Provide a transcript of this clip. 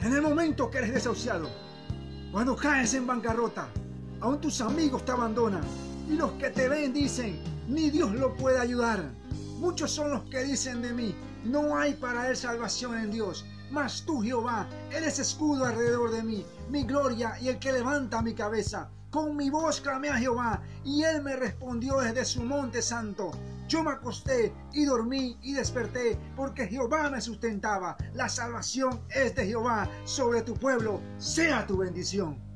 En el momento que eres desahuciado, cuando caes en bancarrota, aún tus amigos te abandonan y los que te ven dicen, ni Dios lo puede ayudar. Muchos son los que dicen de mí, no hay para él salvación en Dios. Mas tú, Jehová, eres escudo alrededor de mí, mi gloria y el que levanta mi cabeza. Con mi voz clamé a Jehová, y él me respondió desde su monte santo. Yo me acosté y dormí y desperté, porque Jehová me sustentaba. La salvación es de Jehová sobre tu pueblo. Sea tu bendición.